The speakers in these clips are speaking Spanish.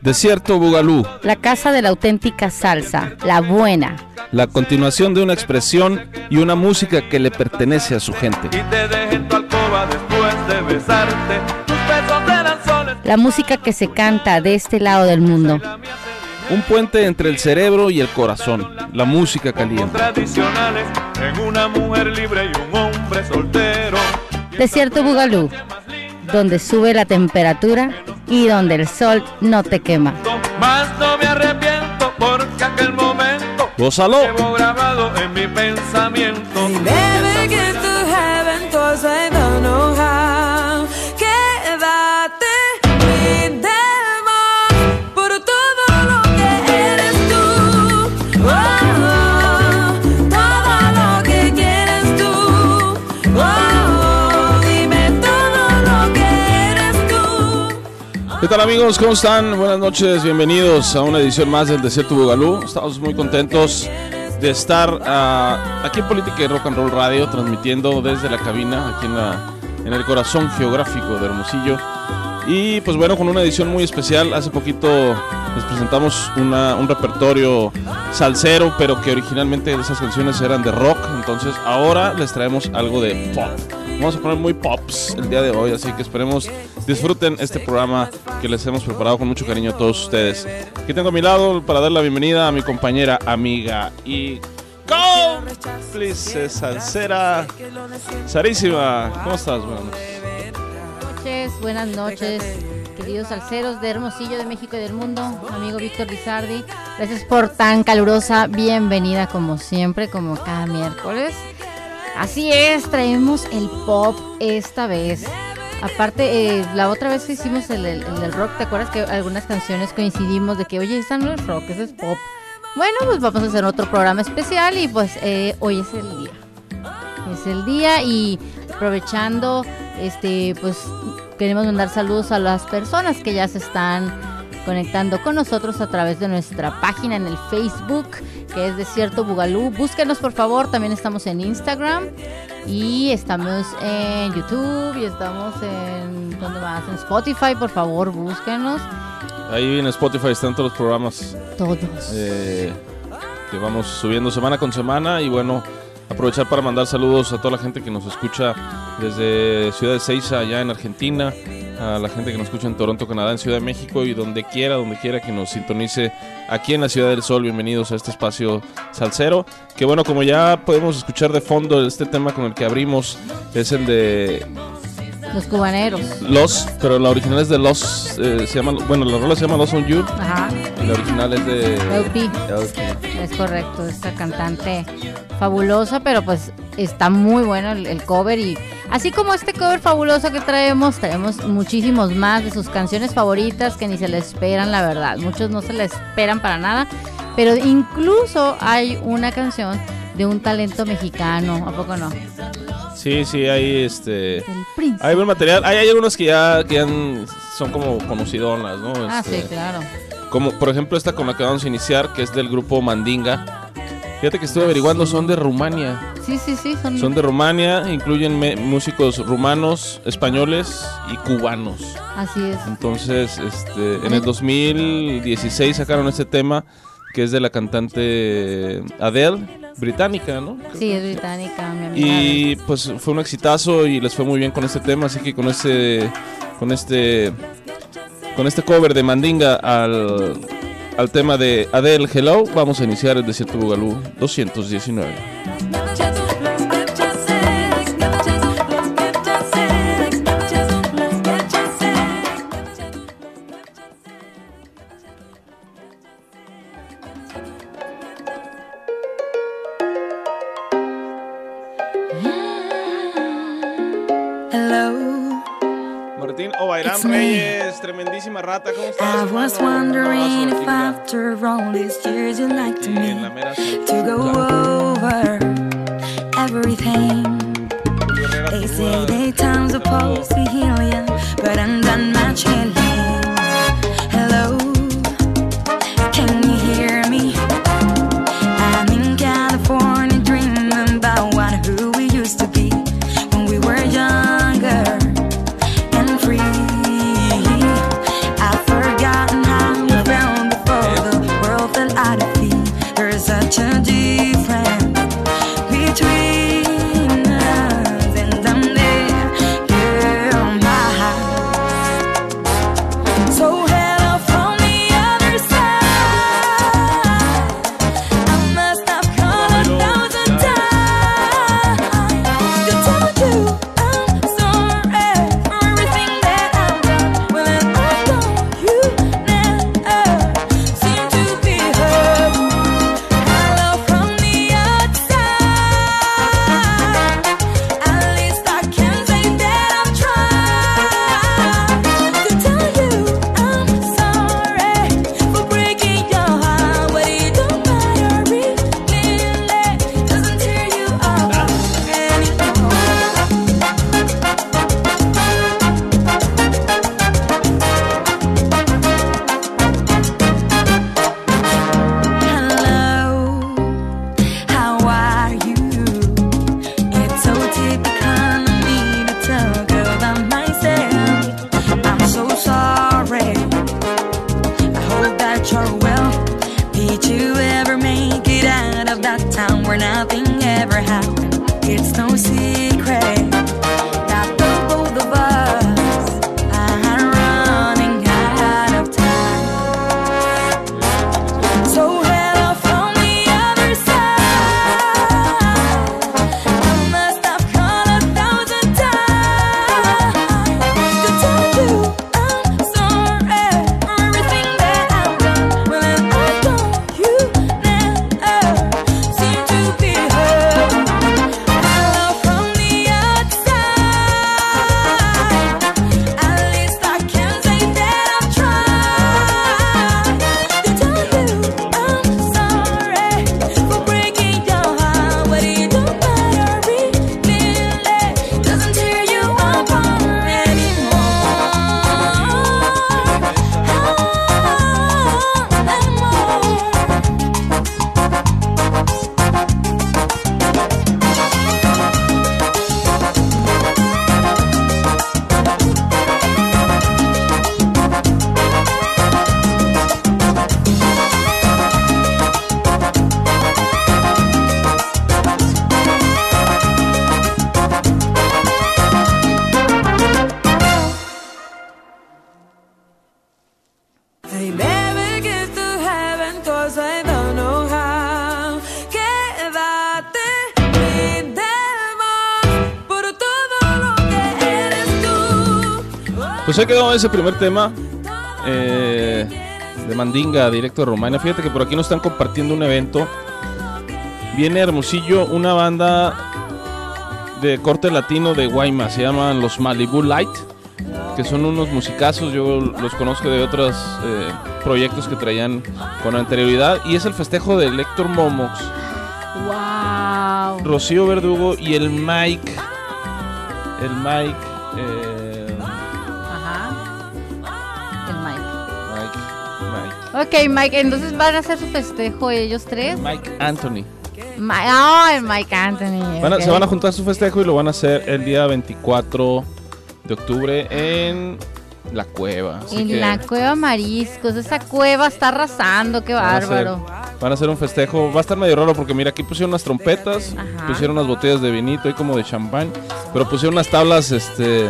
Desierto Bugalú, La casa de la auténtica salsa, la buena. la continuación de una expresión y una música que le pertenece a su gente. y te deje en tu alcoba después de besarte. Tus besos eran soles. La música que se canta de este lado del mundo. Un puente entre el cerebro y el corazón, la música caliente. tradicionales en una mujer libre y un hombre soltero. Desierto Bugalú, donde sube la temperatura y donde el sol no te quema. Más no me arrepiento porque aquel momento Gózalo. llevo grabado en mi pensamiento. ¿Qué tal amigos? ¿Cómo están? Buenas noches, bienvenidos a una edición más del Desierto Bugalú. Estamos muy contentos de estar ah, aquí en Política y Rock and Roll Radio, transmitiendo desde la cabina, aquí en, la, en el corazón geográfico de Hermosillo. Y pues bueno, con una edición muy especial, hace poquito les presentamos una- un repertorio salsero, pero que originalmente esas canciones eran de rock, entonces ahora les traemos algo de pop. Vamos a poner muy pops el día de hoy, así que esperemos disfruten este programa que les hemos preparado con mucho cariño a todos ustedes. Aquí tengo a mi lado para dar la bienvenida a mi compañera, amiga y cómplice salsera, Sarísima. ¿Cómo estás? Buenas noches. buenas noches, queridos salseros de Hermosillo, de México y del mundo, amigo Víctor Lizardi. Gracias por tan calurosa bienvenida como siempre, como cada miércoles. Así es, traemos el pop esta vez. Aparte, eh, la otra vez que hicimos el, rock, ¿te acuerdas que algunas canciones coincidimos de que, oye, esa no es rock, esa es pop? Bueno, pues vamos a hacer otro programa especial y pues eh, hoy es el día es el día y aprovechando este pues queremos mandar saludos a las personas que ya se están conectando con nosotros a través de nuestra página en el Facebook que es Desierto Bugalú. Búsquenos por favor, también estamos en Instagram y estamos en YouTube y estamos en ¿dónde más? En Spotify, por favor, búsquenos Ahí en Spotify están todos los programas todos. eh, que vamos subiendo semana con semana y bueno, aprovechar para mandar saludos a toda la gente que nos escucha desde Ciudad de Ceiza, allá en Argentina, a la gente que nos escucha en Toronto, Canadá, en Ciudad de México y donde quiera, donde quiera que nos sintonice aquí en la Ciudad del Sol. Bienvenidos a este espacio salsero. Que bueno, como ya podemos escuchar de fondo, este tema con el que abrimos es el de Los cubaneros. Los, pero la original es de Los, eh, se llama, bueno, la rola se llama Los on You Ajá. y la original es de LP. LP. Es correcto, esta cantante fabulosa, pero pues está muy bueno el, el cover y así como este cover fabuloso que traemos, traemos muchísimos más de sus canciones favoritas que ni se le esperan, la verdad. Muchos no se le esperan para nada, pero incluso hay una canción de un talento mexicano, ¿a poco no? Sí, sí, hay este. Hay buen material. Hay, hay algunos que ya, que ya han- son como conocidonas, ¿no? Ah, Este, sí, claro. Como por ejemplo esta con la que vamos a iniciar, que es del grupo Mandinga. Fíjate que estuve averiguando, son de Rumania. Sí, sí, sí, son, Son de Rumania, incluyen músicos rumanos, españoles y cubanos. así es. Entonces, este, en el 2016 sacaron este tema que es de la cantante Adele, británica, ¿no? Sí, es británica, mi amiga. Y pues fue un exitazo y les fue muy bien con este tema, así que con este con este con este cover de Mandinga al, al tema de Adele Hello, vamos a iniciar el Desierto Bugalú 219. Tremendísima ¿cómo estás? I was wondering if after all these years you'd like to en me to go ahí quedó ese primer tema eh, de Mandinga, directo de Romania. Fíjate que por aquí nos están compartiendo un evento. Viene Hermosillo una banda de corte latino de Guaymas. Se llaman los Malibu Light. Que son unos musicazos. Yo los conozco de otros eh, proyectos que traían con anterioridad. Y es el festejo de Héctor Momox, ¡Wow! Rocío Verdugo y el Mike. El Mike. eh, Ok, Mike, entonces van a hacer su festejo ellos tres. Mike Anthony. Ma- Ah, el Mike Anthony. Van a- ok. Se van a juntar su festejo y lo van a hacer el día 24 de octubre en la cueva. Así En que la cueva Mariscos. Esa cueva está arrasando, qué van a hacer- bárbaro. Van a hacer un festejo. Va a estar medio raro porque mira, aquí pusieron unas trompetas, Ajá. pusieron unas botellas de vinito y como de champán, pero pusieron unas tablas, este,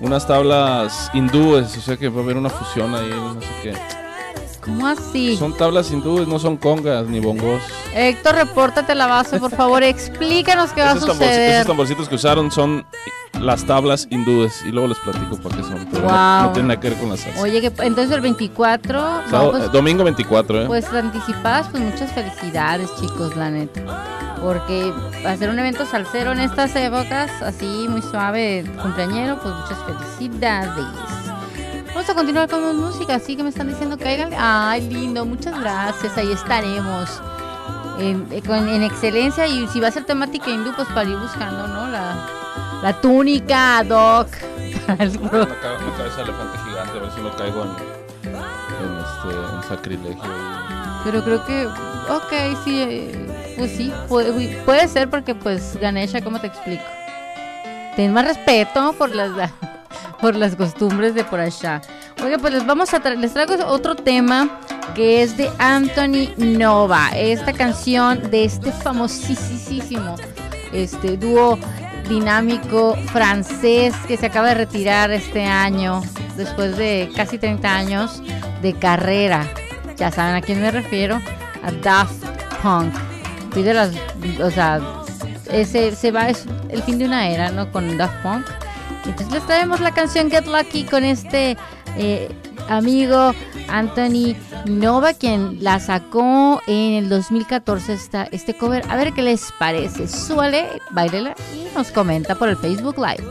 unas tablas hindúes, o sea que va a haber una fusión ahí, no sé qué. ¿Cómo así? Son tablas hindúes, no son congas ni bongos. Héctor, repórtate la base, por favor. Explícanos qué va a Esos, tamborci- suceder. esos tamborcitos que usaron son las tablas hindúes y luego les platico para qué son. pero no- Wow. no, tienen nada que ver con la salsa. Oye, que entonces el 24, no, Sábado- pues, eh, domingo 24, ¿eh? pues anticipadas, pues muchas felicidades, chicos, la neta. Porque hacer un evento salsero en estas épocas, así muy suave, cumpleañero, pues muchas felicidades. Vamos a continuar con más música, así que me están diciendo que hagan. Ay, lindo, muchas gracias, ahí estaremos. En, excelencia, y si va a ser temática hindú, pues para ir buscando, ¿no? La, la túnica pro- Una, una cabeza de elefante gigante, a ver si no caigo en, en, este, en sacrilegio. Pero creo que, ok, sí, eh, pues sí, puede, puede ser porque pues Ganesha, ¿cómo te explico? Ten más respeto por las por las costumbres de por allá. Oiga, pues les vamos a tra- les traigo otro tema que es de Anthony Nova. Esta canción de este famosísimo este dúo dinámico francés que se acaba de retirar este año después de casi 30 años de carrera. Ya saben a quién me refiero, a Daft Punk. De las, o sea, ese se va es el fin de una era, ¿no? Con Daft Punk. Entonces les traemos la canción Get Lucky con este eh, amigo Anthony Nova, quien la sacó en el 2014 esta, este cover. A ver qué les parece. Súbale, bailela y nos comenta por el Facebook Live.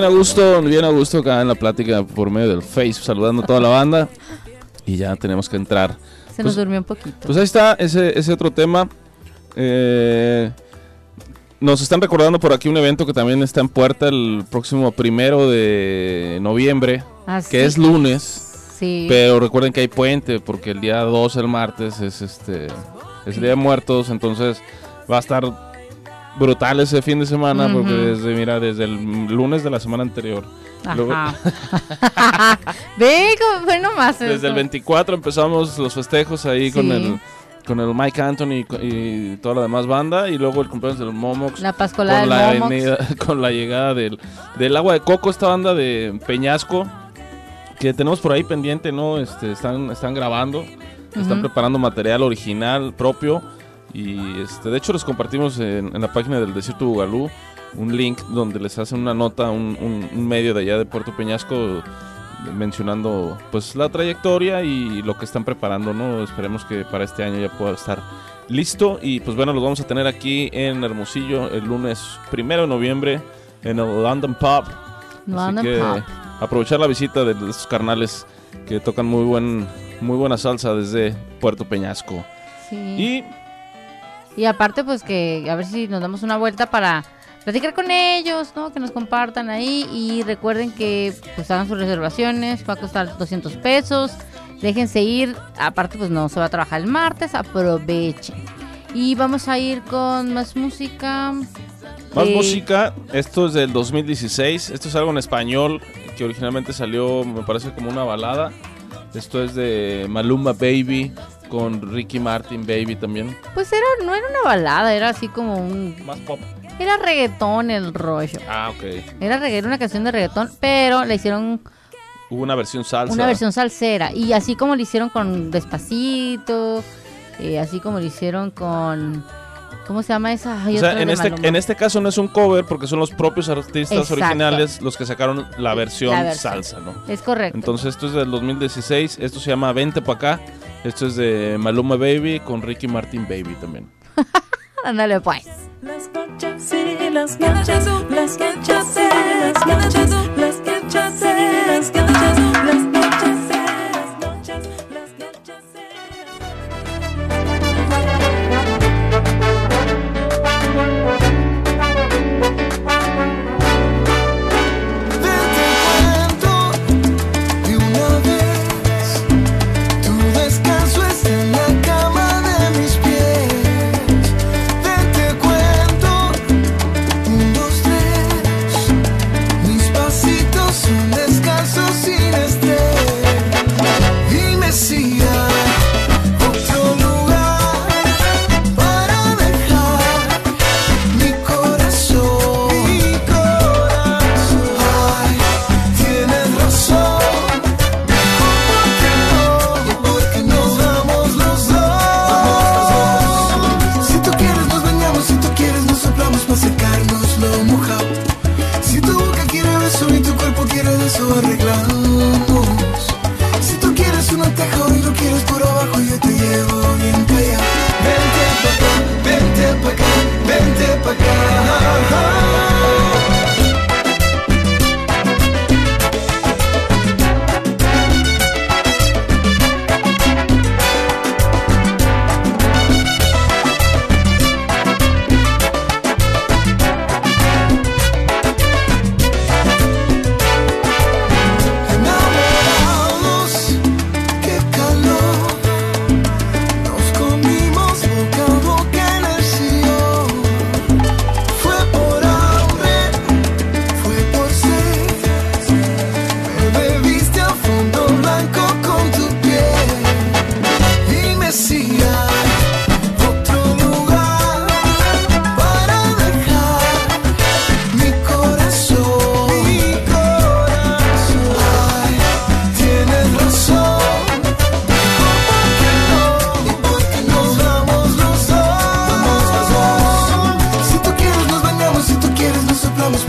Bien a gusto, bien a gusto acá en la plática por medio del Face, saludando a toda la banda. Y ya tenemos que entrar. Se nos Pues- durmió un poquito. Pues ahí está ese, ese otro tema. Eh, nos están recordando por aquí un evento que también está en puerta el próximo primero de noviembre, Ah, que es lunes. Sí. Pero recuerden que hay puente porque el día 2, el martes, es este es el día de muertos. Entonces va a estar brutal ese fin de semana porque desde, mira, desde el lunes de la semana anterior. luego-. Ve, fue nomás Desde eso. el 24 empezamos los festejos ahí con el con el Mike Anthony y, toda la demás banda y luego el cumpleaños del Momox La con del la, Momox. con la llegada del, del agua de coco esta banda de Peñasco que tenemos por ahí pendiente no este están están grabando están preparando material original propio Y este, de hecho les compartimos en, en la página del Desierto Bugalú un link donde les hacen una nota, un, un- un medio de allá de Puerto Peñasco mencionando pues la trayectoria y lo que están preparando, ¿no? Esperemos que para este año ya pueda estar listo y pues bueno, los vamos a tener aquí en Hermosillo el lunes primero de noviembre en el London Pub. London Así que Pub. aprovechar la visita de estos carnales que tocan muy buen muy buena salsa desde Puerto Peñasco. Sí. Y Y aparte, pues que a ver si nos damos una vuelta para platicar con ellos, ¿no? Que nos compartan ahí y recuerden que pues hagan sus reservaciones, va a costar 200 pesos. Déjense ir, aparte pues no se va a trabajar el martes, aprovechen. Y vamos a ir con más música. Más Eh, música, esto es del 2016, esto es algo en español que originalmente salió, me parece como una balada. Esto es de Maluma Baby con Ricky Martin Baby también. Pues era, no era una balada, era así como un... Más pop. Era reggaetón el rollo. Ah, ok. Era reggaetón, una canción de reggaetón, pero le hicieron Hubo una versión salsa. una versión salsera. Y así como lo hicieron con Despacito, eh, así como lo hicieron con... ¿Cómo se llama esa? Hay O sea, en este, Maluma. en este caso no es un cover porque son los propios artistas Exacto. originales los que sacaron la versión, La versión. salsa, ¿no? Es correcto. Entonces esto es del 2016, esto se llama Vente pa' acá, esto es de Maluma Baby con Ricky Martin Baby también. Ándale pues. Las noches y las noches, las noches y las noches, las noches y las noches, las noches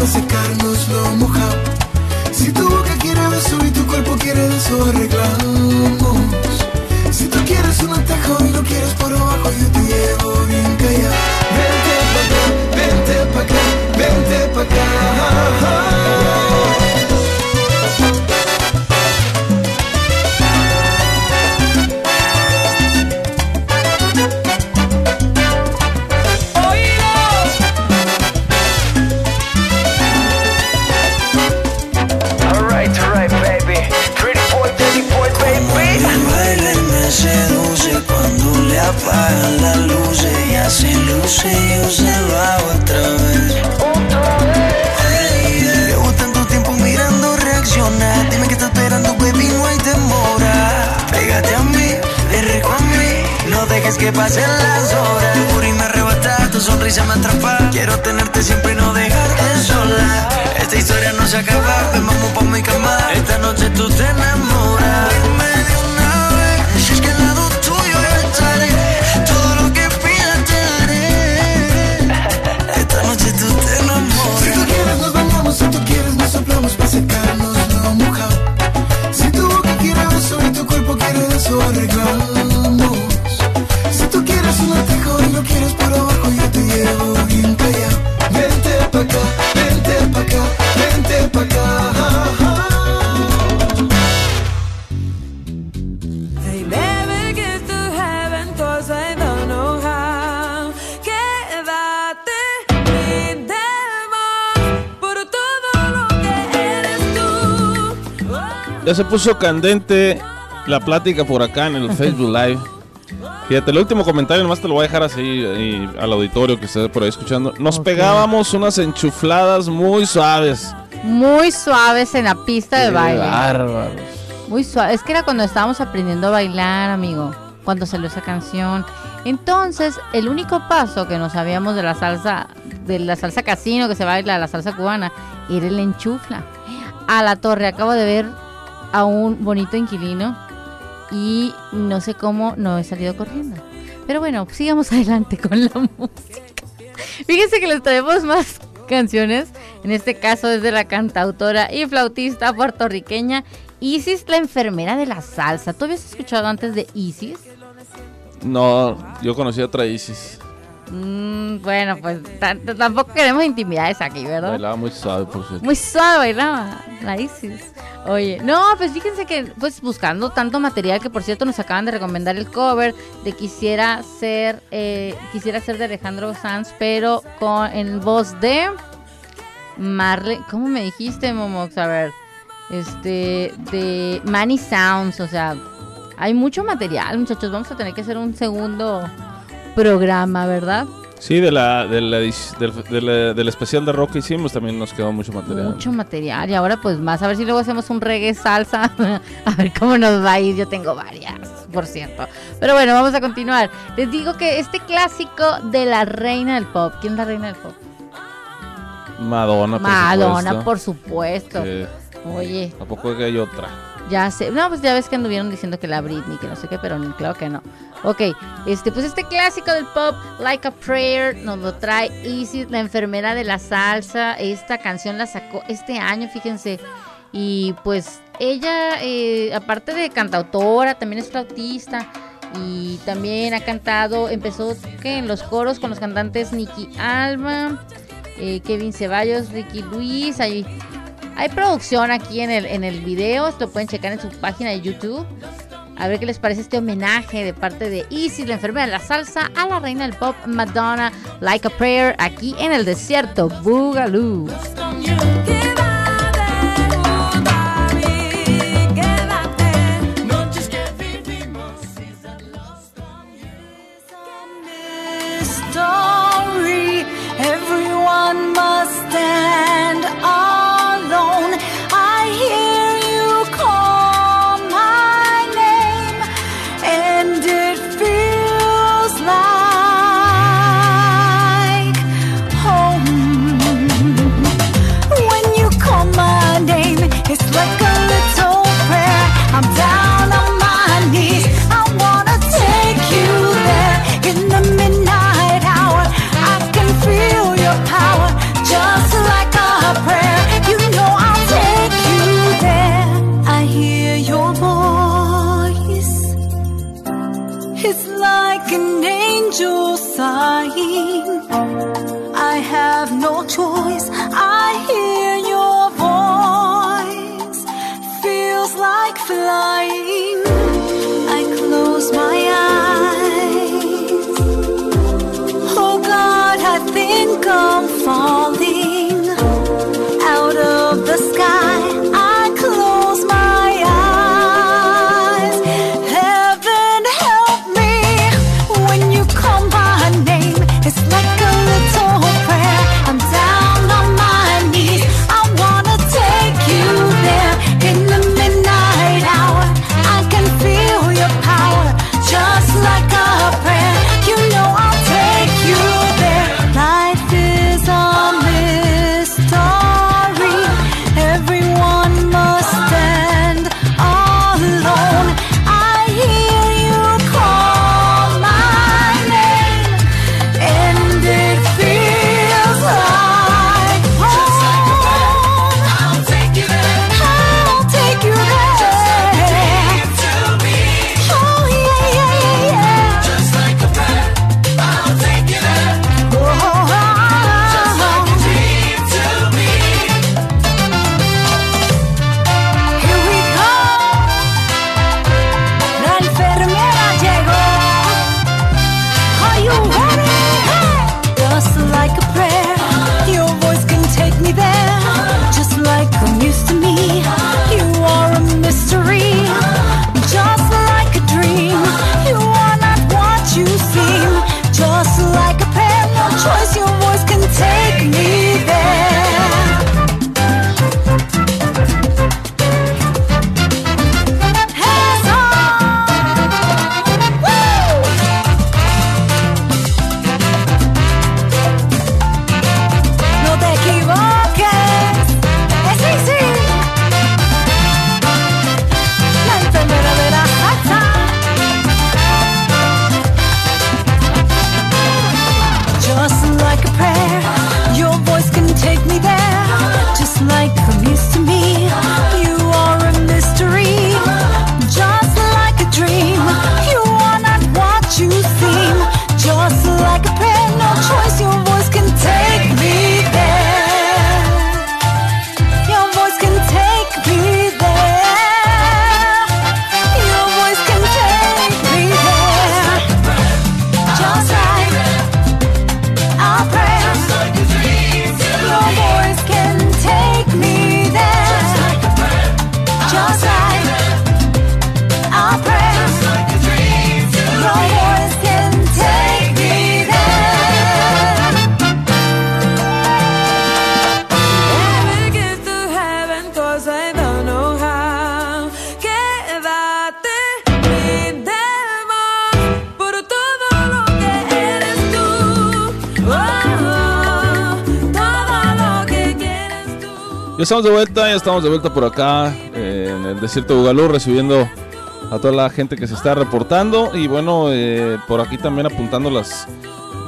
para secarnos lo mojado. Si tu boca quiere beso y tu cuerpo quiere eso arreglamos. Ya se puso candente la plática por acá en el Facebook Live. Fíjate, el último comentario nomás te lo voy a dejar así y al auditorio que esté por ahí escuchando. Nos pegábamos unas enchufladas muy suaves. Muy suaves en la pista de baile. bárbaros. Muy suave. Es que era cuando estábamos aprendiendo a bailar, amigo. Cuando salió esa canción. Entonces, el único paso que nos sabíamos de la salsa, de la salsa casino que se baila, la salsa cubana, era el enchufla. A la torre, acabo de ver a un bonito inquilino y no sé cómo no he salido corriendo. Pero bueno, sigamos adelante con la música. Fíjense que les traemos más canciones. En este caso es de la cantautora y flautista puertorriqueña Isis, la enfermera de la salsa. ¿Tú habías escuchado antes de Isis? No, yo conocí a otra Isis. Mm, bueno, pues tampoco queremos intimidades aquí, ¿verdad? Bailaba muy suave, por cierto. Muy suave bailaba la Isis. Oye, no, pues fíjense que pues buscando tanto material que por cierto nos acaban de recomendar el cover de Quisiera ser eh, Quisiera ser de Alejandro Sanz, pero con en voz de Marley, ¿cómo me dijiste, Momox? A ver, este de Manny Sounds, o sea, hay mucho material, muchachos, vamos a tener que hacer un segundo programa, ¿verdad? Sí, de la, de la de la- del especial de rock que hicimos también nos quedó mucho material. Mucho material. Y ahora pues más, a ver si luego hacemos un reggae salsa. a ver cómo nos va a ir. Yo tengo varias, por cierto. Pero bueno, vamos a continuar. Les digo que este clásico de la reina del pop. ¿Quién es la reina del pop? Madonna, por Madonna, supuesto. por supuesto. Sí. Oye, ¿A poco que hay otra? Ya sé. No, pues ya ves que anduvieron diciendo que la Britney, que no sé qué, pero claro que no. Ok, este, pues este clásico del pop, Like a Prayer, nos lo trae Isis, la enfermera de la salsa. Esta canción la sacó este año, fíjense. Y pues ella, eh, aparte de cantautora, también es flautista. Y también ha cantado, empezó que en los coros con los cantantes Nicky Alba, eh, Kevin Ceballos, Ricky Luis. Hay, hay producción aquí en el, en el video, esto pueden checar en su página de YouTube. A ver qué les parece este homenaje de parte de Isis, la enfermera de la salsa, a la reina del pop, Madonna, Like a Prayer, aquí en el desierto, Boogaloo. Estamos de vuelta, ya estamos de vuelta por acá eh, en el desierto de Bugalú recibiendo a toda la gente que se está reportando y bueno, eh, por aquí también apuntando las,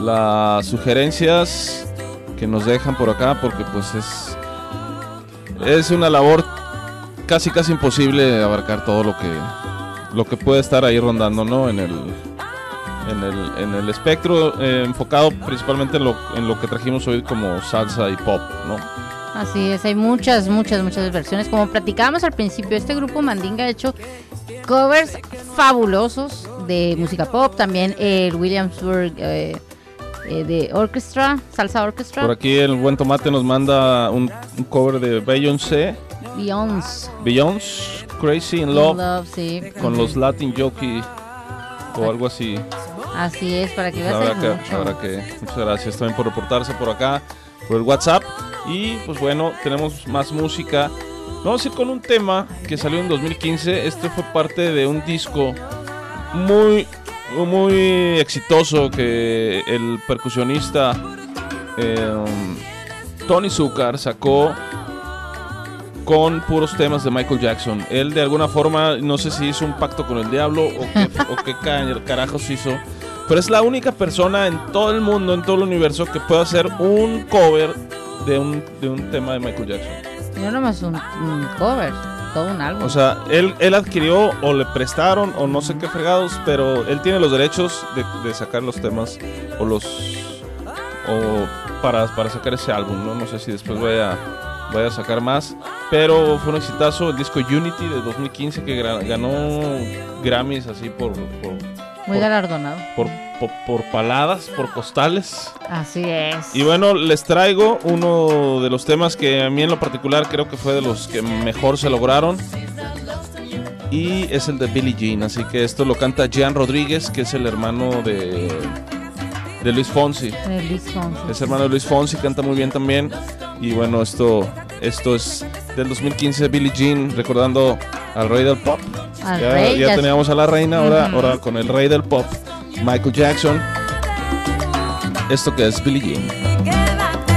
las sugerencias que nos dejan por acá porque pues es, es una labor casi casi imposible abarcar todo lo que, lo que puede estar ahí rondando, ¿no? En el, en el, en el espectro eh, enfocado principalmente en lo, en lo que trajimos hoy como salsa y pop, ¿no? Así es, hay muchas, muchas, muchas versiones. Como platicábamos al principio, este grupo Mandinga ha hecho covers fabulosos de música pop. También el Williamsburg eh, eh, de Orchestra, Salsa Orchestra, Por aquí el buen tomate nos manda un, un cover de Beyoncé, Beyoncé. Beyoncé, Crazy in Love, Love, sí. con los Latin Jockey o algo así. Así es, para que veas Habrá que, habrá que- muchas gracias también por reportarse por acá, por el WhatsApp. Y pues bueno, tenemos más música. Vamos a ir con un tema que salió en 2015. Este fue parte de un disco muy, muy exitoso que el percusionista eh, Tony Zucker sacó con puros temas de Michael Jackson. Él de alguna forma, no sé si hizo un pacto con el diablo o qué, o qué ca- carajos hizo, pero es la única persona en todo el mundo, en todo el universo, que puede hacer un cover de un, de un tema de Michael Jackson. No nomás un, un cover, todo un álbum. O sea, él, él adquirió o le prestaron o no sé qué fregados, pero él tiene los derechos de, de sacar los temas o los... o para, para sacar ese álbum, ¿no? No sé si después vaya, vaya a sacar más, pero fue un exitazo el disco Unity de 2015 que ganó Grammys así por... por Muy galardonado. por, por, por paladas, por costales. Así es. Y bueno, les traigo uno de los temas que a mí en lo particular creo que fue de los que mejor se lograron. Y es el de Billie Jean. Así que esto lo canta Jean Rodríguez, que es el hermano de, de Luis Fonsi. De Luis Fonsi. Es hermano de Luis Fonsi, canta muy bien también. Y bueno, esto, esto es del 2015 Billie Jean, recordando al rey del pop. Al ya rey, ya ya- teníamos a la reina, ahora, ahora con el rey del pop, Michael Jackson. Esto que es Billie Jean.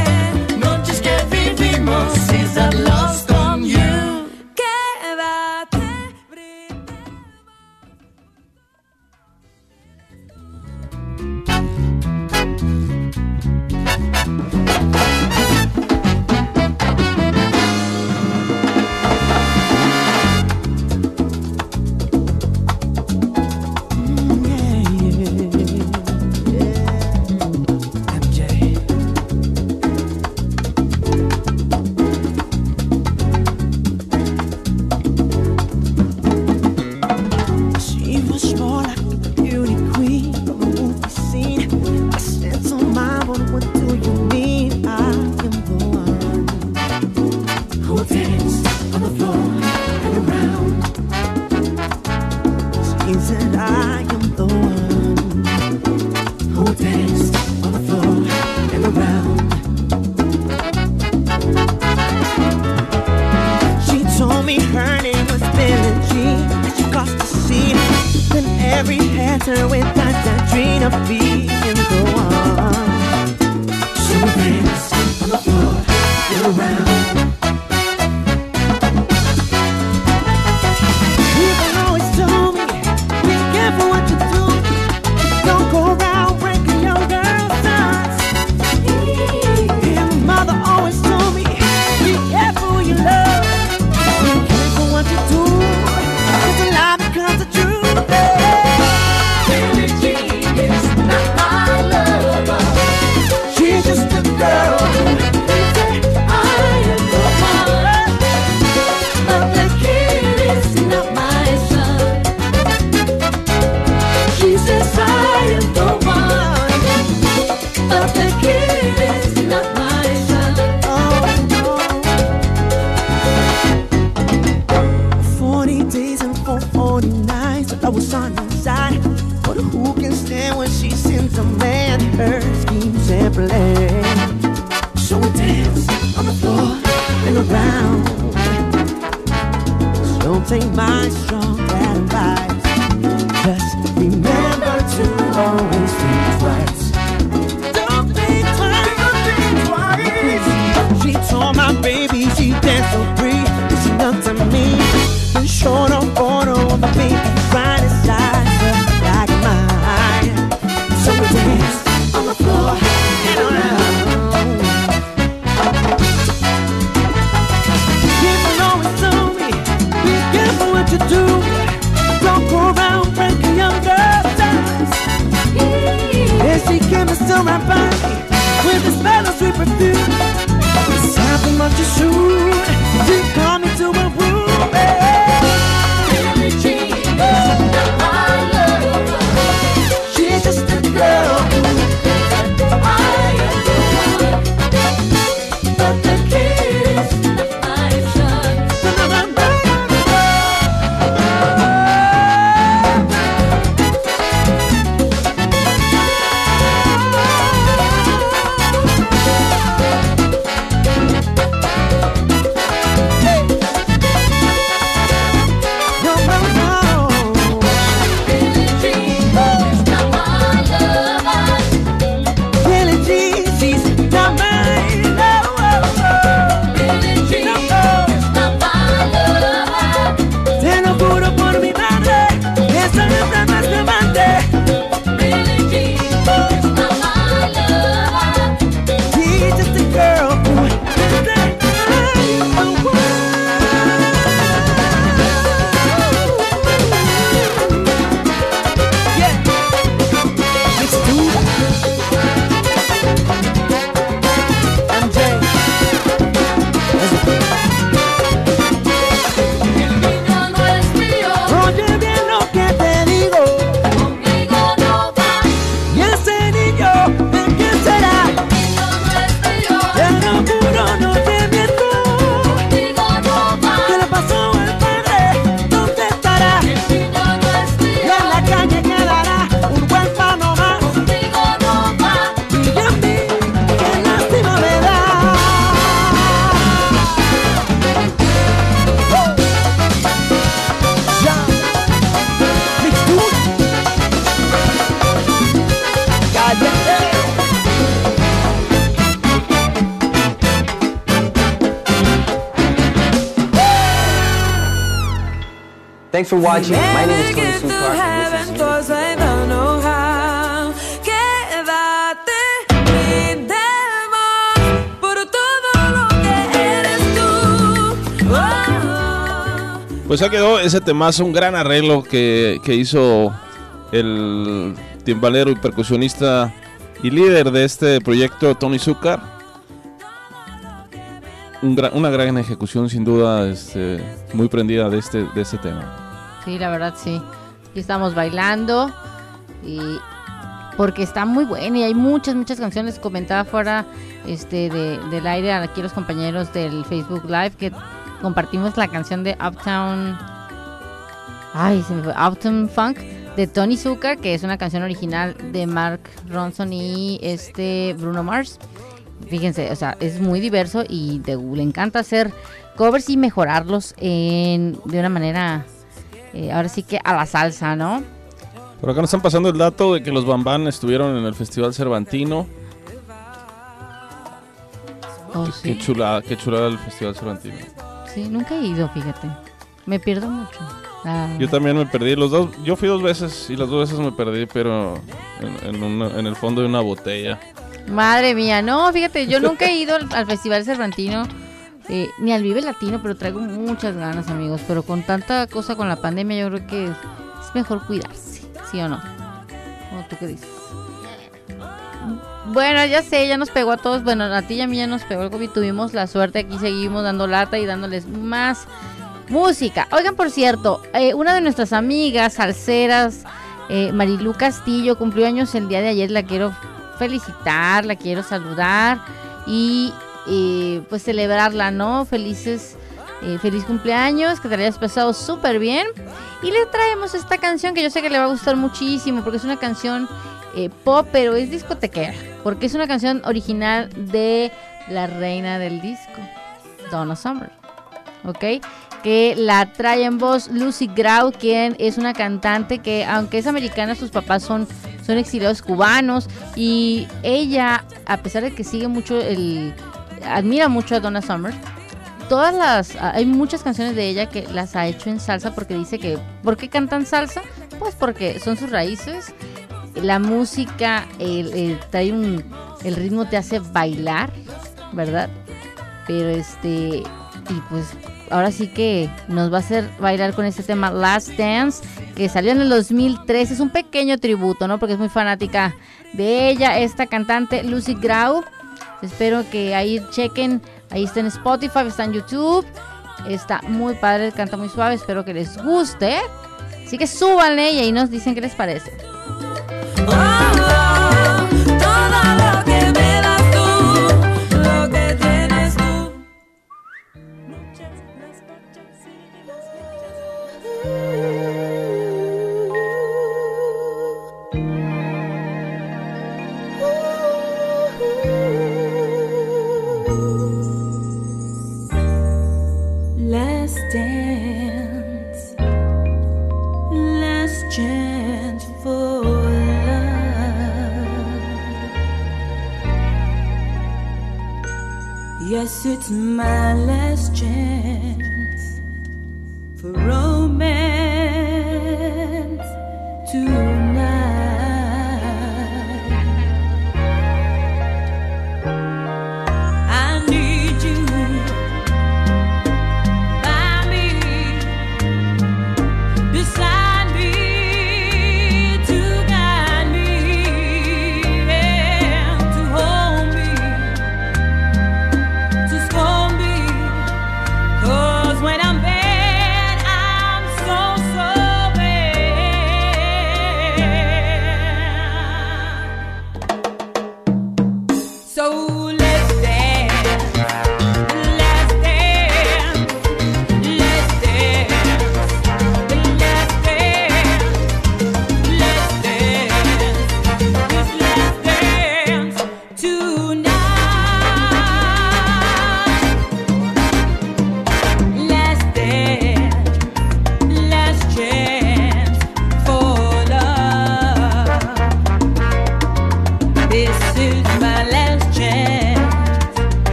Pues ya quedó ese temazo, un gran arreglo que, que hizo el timbalero y percusionista y líder de este proyecto, Tony Zucker. Una gran ejecución, sin duda, este, muy prendida de este, de este tema. Sí, la verdad sí. Aquí estamos bailando y porque está muy bueno y hay muchas, muchas canciones. Comentaba fuera este, de, del aire aquí los compañeros del Facebook Live que compartimos la canción de Uptown. Ay, se me fue. Uptown Funk de Tony Zucker, que es una canción original de Mark Ronson y este Bruno Mars. Fíjense, o sea, es muy diverso y de- le encanta hacer covers y mejorarlos en, de una manera, eh, ahora sí que a la salsa, ¿no? Por acá nos están pasando el dato de que los Bambán estuvieron en el Festival Cervantino. Oh, Qué sí. chulada, qué chulada el Festival Cervantino. Sí, nunca he ido, fíjate. Me pierdo mucho. Ah, Yo también me perdí, los dos, yo fui dos veces y las dos veces me perdí, pero en, en una- en el fondo de una botella. Madre mía, no, fíjate, yo nunca he ido al, al Festival Cervantino, eh, ni al Vive Latino, pero traigo muchas ganas, amigos. Pero con tanta cosa con la pandemia, yo creo que es mejor cuidarse, ¿sí o no? ¿O tú qué dices? Bueno, ya sé, ya nos pegó a todos. Bueno, a ti y a mí ya nos pegó el COVID. Tuvimos la suerte, aquí seguimos dando lata y dándoles más música. Oigan, por cierto, eh, una de nuestras amigas salseras, eh, Marilu Castillo, cumplió años el día de ayer. La quiero felicitar, la quiero saludar y eh, pues celebrarla, ¿no? Felices, eh, feliz cumpleaños, que te hayas pasado súper bien. Y le traemos esta canción que yo sé que le va a gustar muchísimo porque es una canción eh, pop, pero es discotequera. Porque es una canción original de la reina del disco, Donna Summer. ¿Ok? Que la trae en voz Lucy Grau, quien es una cantante que, aunque es americana, sus papás son, son exiliados cubanos. Y ella, a pesar de que sigue mucho el. Admira mucho a Donna Summer. Todas las. Hay muchas canciones de ella que las ha hecho en salsa porque dice que. ¿Por qué cantan salsa? Pues porque son sus raíces. La música, el, un. El ritmo te hace bailar, ¿verdad? Pero este. Y pues ahora sí que nos va a hacer bailar con este tema Last Dance, que salió en el 2003. Es un pequeño tributo, ¿no? Porque es muy fanática de ella, esta cantante Lucy Grau. Espero que ahí chequen, ahí está en Spotify, está en YouTube. Está muy padre, canta muy suave, espero que les guste. Así que súbanle y ahí nos dicen qué les parece. Todo lo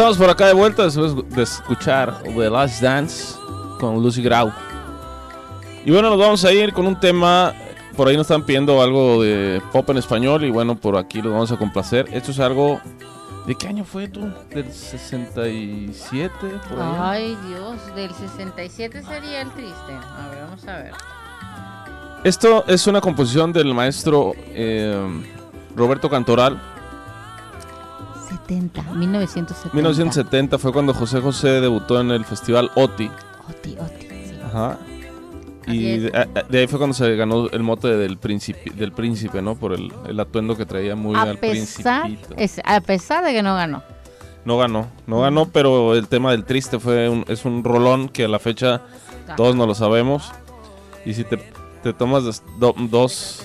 estamos por acá de vuelta después de escuchar The Last Dance con Lucy Grau. Y bueno, nos vamos a ir con un tema. Por ahí nos están pidiendo algo de pop en español y bueno, por aquí lo vamos a complacer. Esto es algo. ¿De qué año fue tú? ¿Del 67? Por ahí? Ay, Dios, del 67 sería el triste. A ver, vamos a ver. Esto es una composición del maestro eh, Roberto Cantoral. 70, 1970. 1970 fue cuando José José debutó en el festival OTI. Oti, Oti, sí. Ajá. Y de, ahí fue cuando se ganó el mote del príncipe, del príncipe, ¿no? Por el, el atuendo que traía muy A al pesar, principito. es, a pesar de que no ganó. No ganó, no ganó, pero el tema del triste fue un, es un rolón que a la fecha todos no lo sabemos. Y si te, te tomas dos,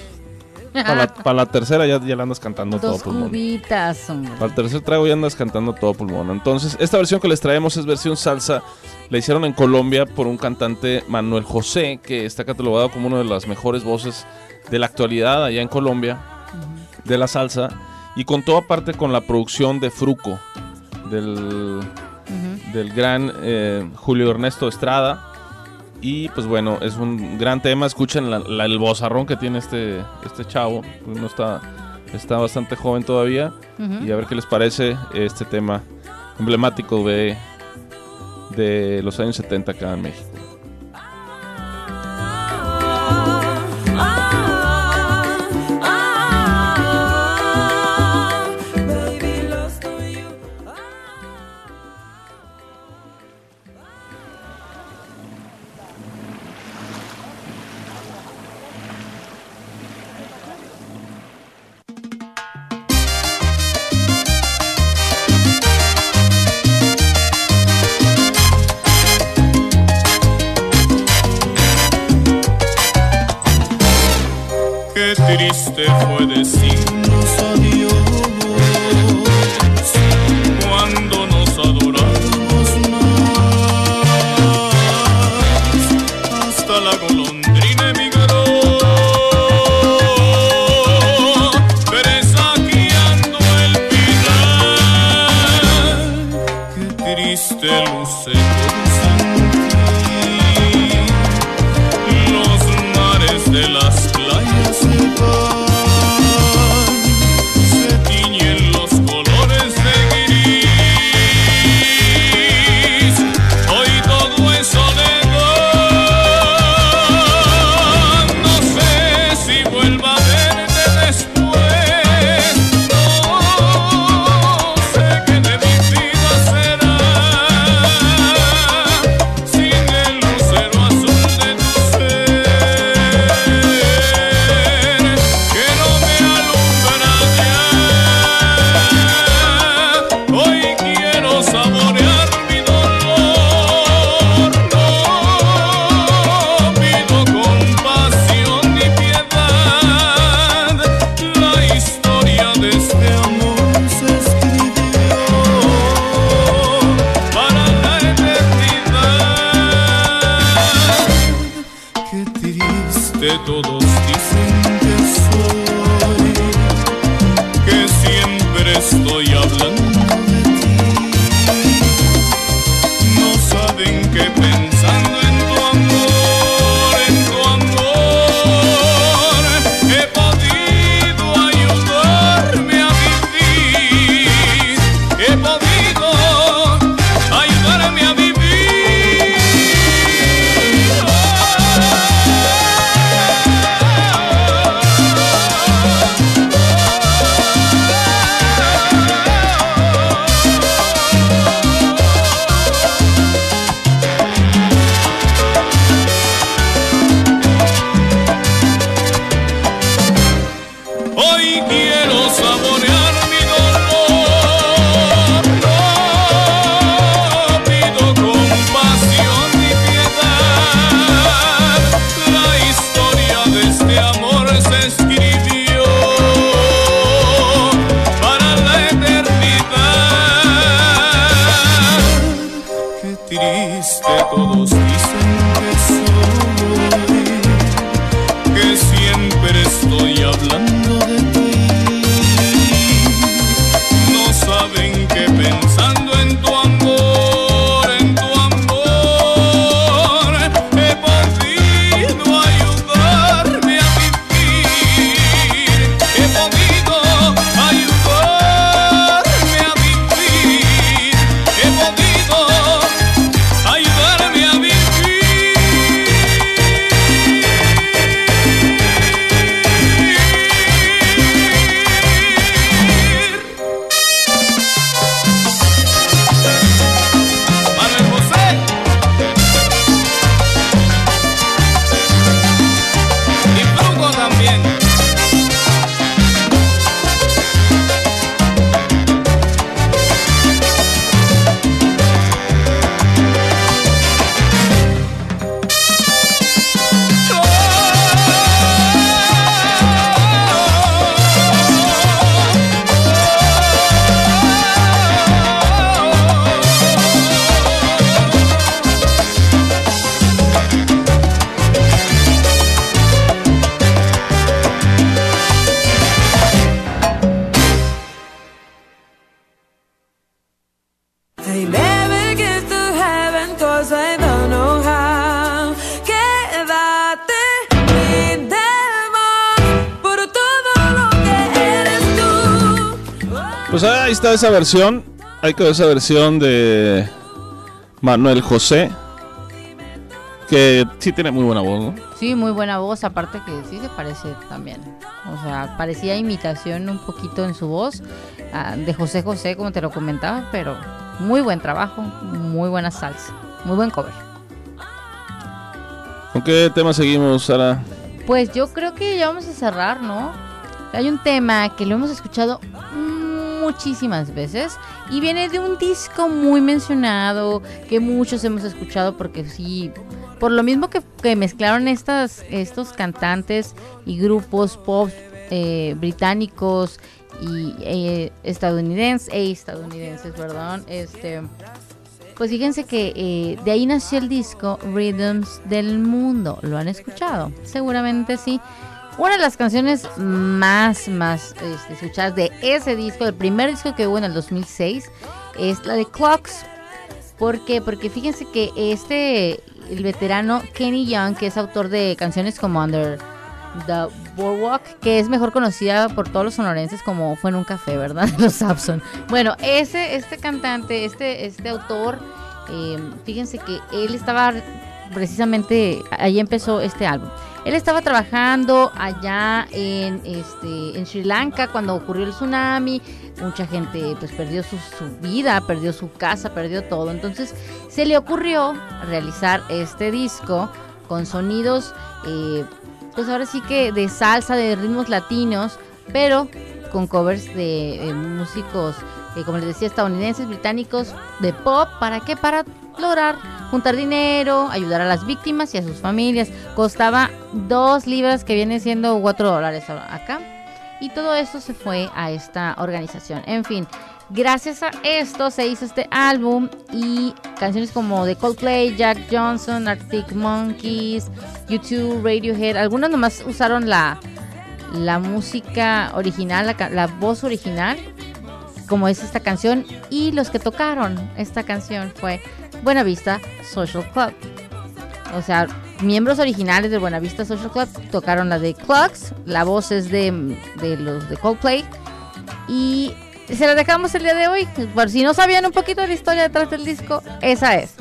para la, pa' la tercera ya, ya la andas cantando todo pulmón. cubitas, hombre. Para el tercer trago ya andas cantando todo pulmón. Entonces, esta versión que les traemos es versión salsa. La hicieron en Colombia por un cantante Manuel José, que está catalogado como una de las mejores voces de la actualidad allá en Colombia, de la salsa. Y contó aparte con la producción de Fruco, del, del gran eh, Julio Ernesto Estrada. Y pues bueno, es un gran tema. Escuchen la- la- el bozarrón que tiene este, este chavo. Uno está, está bastante joven todavía. Y a ver qué les parece este tema emblemático de, de los años 70 acá en México. Qué triste fue decirnos adiós esa versión. Hay que ver esa versión de Manuel José. Que sí tiene muy buena voz, ¿no? Sí, muy buena voz, aparte que sí se parece también. O sea, parecía imitación un poquito en su voz ah, de José José, como te lo comentaba, pero muy buen trabajo, muy buena salsa, muy buen cover. ¿Con qué tema seguimos, Sara? Pues yo creo que ya vamos a cerrar, ¿no? Hay un tema que lo hemos escuchado muchísimas veces y viene de un disco muy mencionado que muchos hemos escuchado porque sí, por lo mismo que, que mezclaron estas, estos cantantes y grupos pop eh, británicos y eh, estadounidenses, e estadounidenses, perdón, este... Pues fíjense que eh, de ahí nació el disco Rhythms del Mundo. ¿Lo han escuchado? Seguramente sí. Una de las canciones más, más este, escuchadas de ese disco, el primer disco que hubo en el 2006, es la de Clocks. ¿Por qué? Porque fíjense que este, el veterano Kenny Young, que es autor de canciones como Under the Boardwalk, que es mejor conocida por todos los sonorenses como Fue en un café, ¿verdad? Los Sapson. Bueno, ese, este cantante, este, este autor, eh, fíjense que él estaba precisamente, ahí empezó este álbum. Él estaba trabajando allá en, este, en Sri Lanka cuando ocurrió el tsunami. Mucha gente pues perdió su, su vida, perdió su casa, perdió todo. Entonces se le ocurrió realizar este disco con sonidos, eh, pues ahora sí que de salsa, de ritmos latinos, pero con covers de eh, músicos, eh, como les decía, estadounidenses, británicos, de pop. ¿Para qué? Para lograr juntar dinero, ayudar a las víctimas y a sus familias. Costaba dos libras, que viene siendo cuatro dólares acá. Y todo esto se fue a esta organización. En fin, gracias a esto se hizo este álbum y canciones como de Coldplay, Jack Johnson, Arctic Monkeys, YouTube, Radiohead. Algunas nomás usaron la, la música original, la voz original como es esta canción y los que tocaron esta canción fue Buenavista Social Club. O sea, miembros originales de Buenavista Social Club tocaron la de Clocks, la voz es de, de los de Coldplay y se la dejamos el día de hoy. Por si no sabían un poquito de la historia detrás del disco, esa es.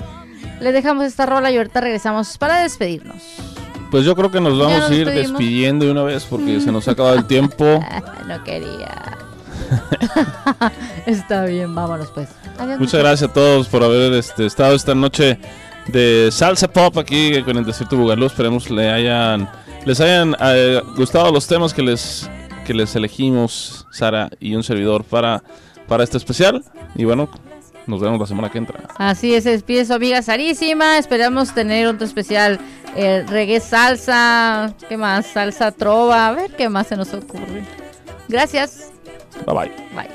Les dejamos esta rola y ahorita regresamos para despedirnos. Pues yo creo que nos vamos nos a ir despedimos. despidiendo de una vez porque se nos ha acabado el tiempo. no quería. Está bien, vámonos pues. Adiós, Muchas gracias a todos por haber este, estado esta noche de salsa pop aquí con el Desierto Bugalú. Esperemos le hayan, les hayan eh, gustado los temas que les, que les elegimos, Sara y un servidor, para, para este especial. Y bueno, nos vemos la semana que entra. Así es, despide su amiga Sarísima. Esperamos tener otro especial eh, reggae salsa. ¿Qué más? Salsa trova. A ver qué más se nos ocurre. Gracias. Bye bye. Bye.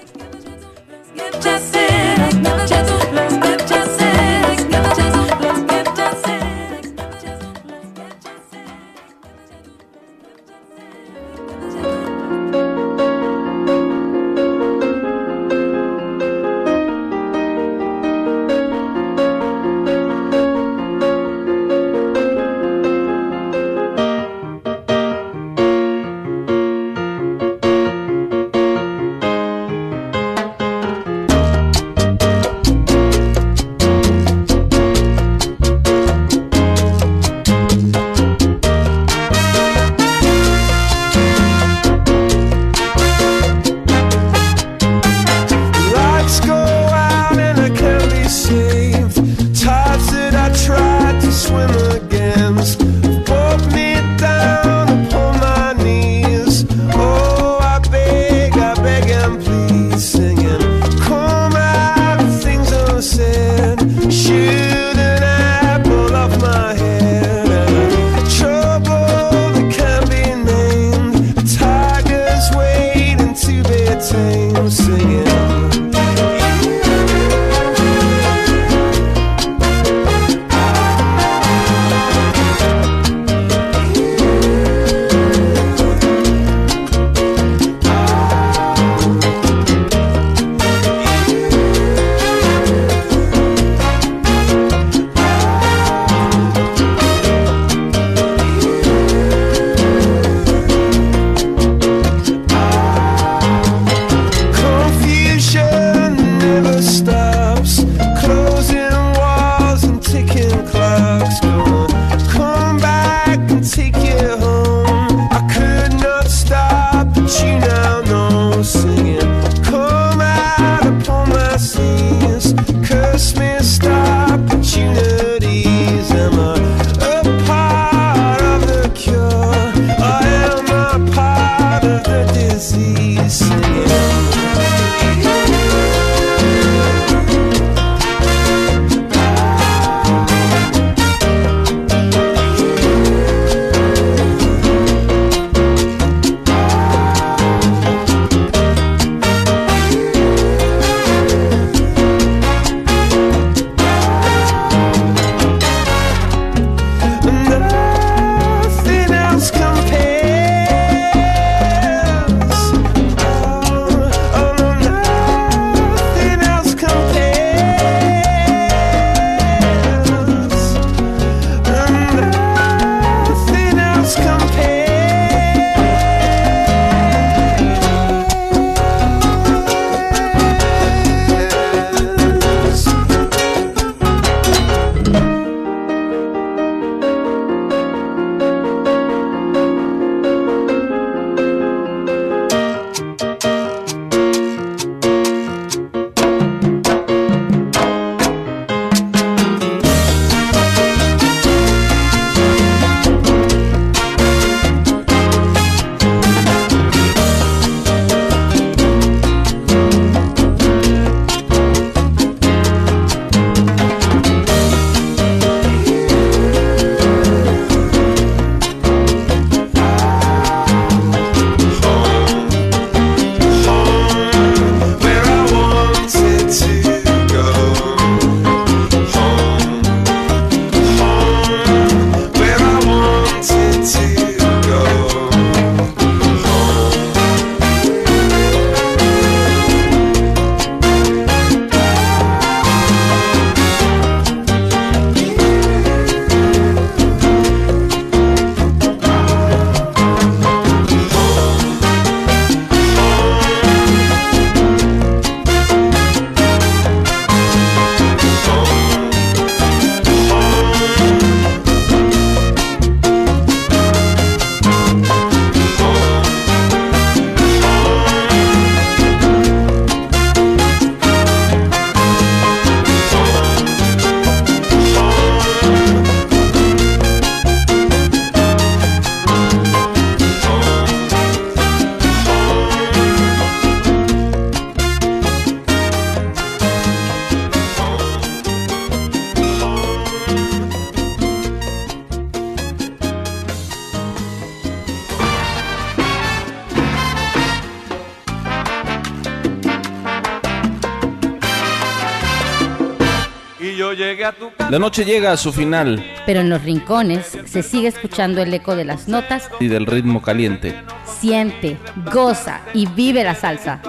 La noche llega a su final Pero en los rincones se sigue escuchando el eco de las notas. y del ritmo caliente. Siente, goza y vive la salsa.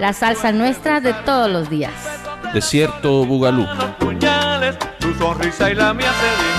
La salsa nuestra de todos los días. Desierto Bugalú. Puñales, tu sonrisa y la mía te dijeron te quiero.